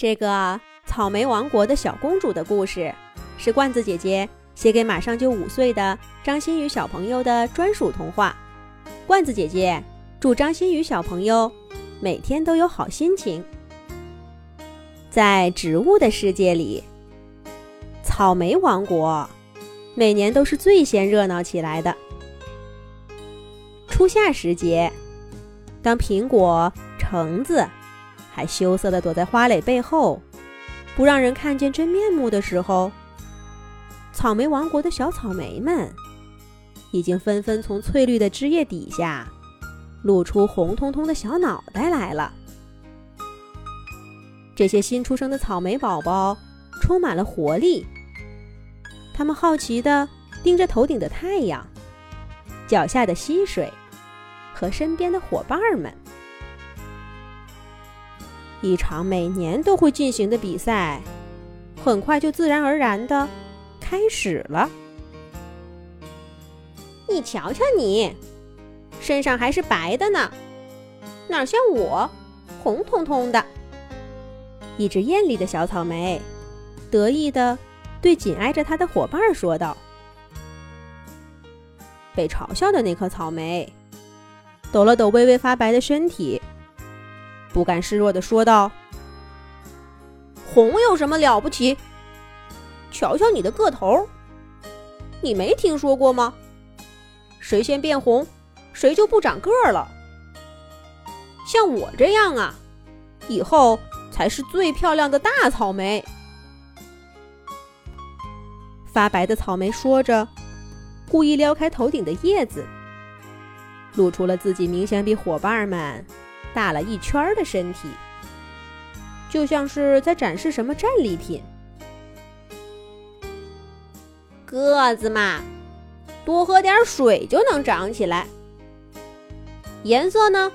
这个草莓王国的小公主的故事，是罐子姐姐写给马上就五岁的张馨予小朋友的专属童话。罐子姐姐祝张馨予小朋友每天都有好心情。在植物的世界里，草莓王国每年都是最先热闹起来的。初夏时节，当苹果、橙子。羞涩地躲在花蕾背后，不让人看见真面目的时候，草莓王国的小草莓们已经纷纷从翠绿的枝叶底下露出红彤彤的小脑袋来了。这些新出生的草莓宝宝充满了活力，他们好奇地盯着头顶的太阳、脚下的溪水和身边的伙伴们。一场每年都会进行的比赛，很快就自然而然的开始了。你瞧瞧你，身上还是白的呢，哪像我，红彤彤的。一只艳丽的小草莓得意的对紧挨着它的伙伴说道。被嘲笑的那颗草莓抖了抖微微发白的身体。不甘示弱的说道：“红有什么了不起？瞧瞧你的个头，你没听说过吗？谁先变红，谁就不长个儿了。像我这样啊，以后才是最漂亮的大草莓。”发白的草莓说着，故意撩开头顶的叶子，露出了自己明显比伙伴们。大了一圈的身体，就像是在展示什么战利品。个子嘛，多喝点水就能长起来。颜色呢，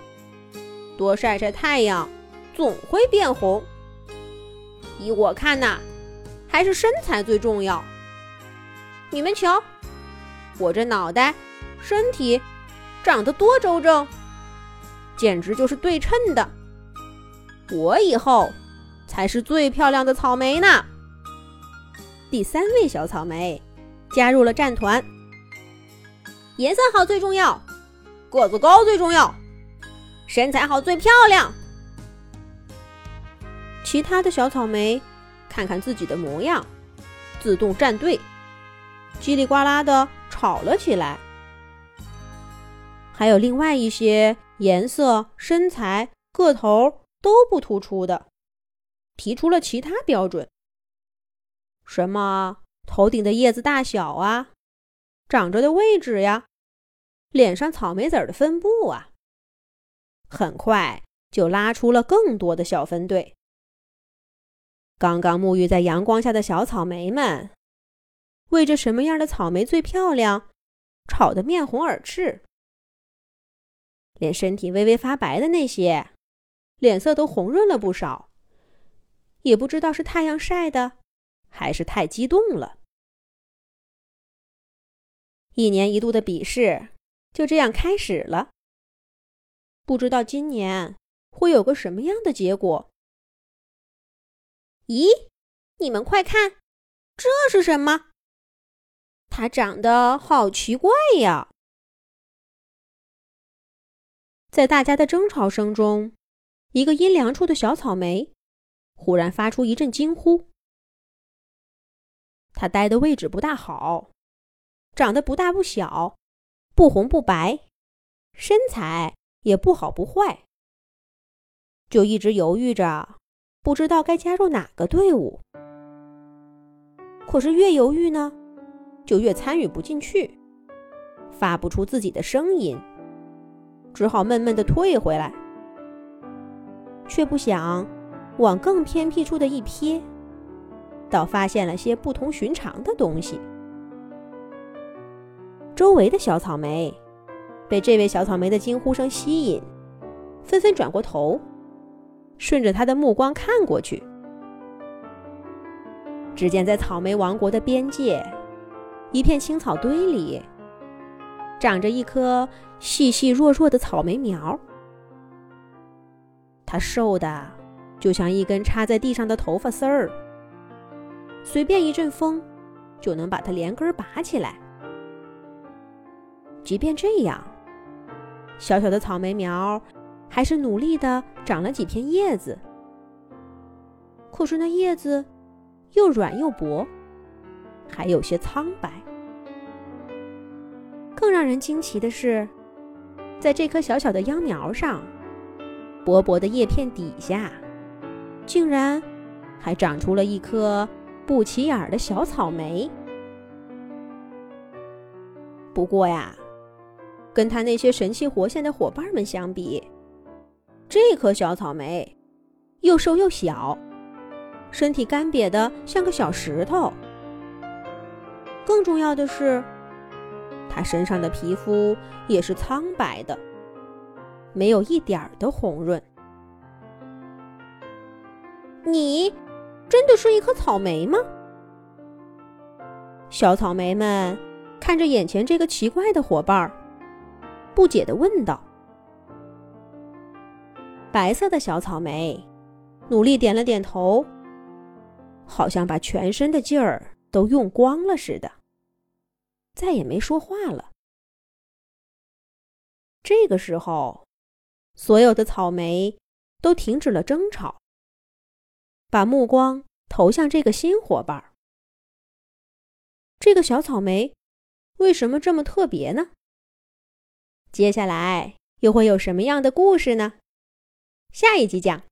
多晒晒太阳，总会变红。依我看呐，还是身材最重要。你们瞧，我这脑袋、身体长得多周正。简直就是对称的，我以后才是最漂亮的草莓呢。第三位小草莓加入了战团，颜色好最重要，个子高最重要，身材好最漂亮。其他的小草莓看看自己的模样，自动站队，叽里呱啦的吵了起来。还有另外一些。颜色、身材、个头都不突出的，提出了其他标准。什么头顶的叶子大小啊，长着的位置呀，脸上草莓籽的分布啊，很快就拉出了更多的小分队。刚刚沐浴在阳光下的小草莓们，为着什么样的草莓最漂亮，吵得面红耳赤。连身体微微发白的那些，脸色都红润了不少。也不知道是太阳晒的，还是太激动了。一年一度的比试就这样开始了。不知道今年会有个什么样的结果？咦，你们快看，这是什么？它长得好奇怪呀！在大家的争吵声中，一个阴凉处的小草莓忽然发出一阵惊呼。它待的位置不大好，长得不大不小，不红不白，身材也不好不坏，就一直犹豫着，不知道该加入哪个队伍。可是越犹豫呢，就越参与不进去，发不出自己的声音。只好闷闷地退回来，却不想往更偏僻处的一瞥，倒发现了些不同寻常的东西。周围的小草莓被这位小草莓的惊呼声吸引，纷纷转过头，顺着他的目光看过去。只见在草莓王国的边界，一片青草堆里。长着一颗细细弱弱的草莓苗，它瘦的就像一根插在地上的头发丝儿，随便一阵风就能把它连根拔起来。即便这样，小小的草莓苗还是努力的长了几片叶子。可是那叶子又软又薄，还有些苍白。更让人惊奇的是，在这棵小小的秧苗上，薄薄的叶片底下，竟然还长出了一颗不起眼的小草莓。不过呀，跟他那些神气活现的伙伴们相比，这颗小草莓又瘦又小。身体干瘪的像个小石头。更重要的是，他身上的皮肤也是苍白的，没有一点儿的红润。你真的是一颗草莓吗？小草莓们看着眼前这个奇怪的伙伴，不解的问道。白色的小草莓努力点了点头。好像把全身的劲儿都用光了似的，再也没说话了。这个时候，所有的草莓都停止了争吵，把目光投向这个新伙伴。这个小草莓为什么这么特别呢？接下来又会有什么样的故事呢？下一集讲。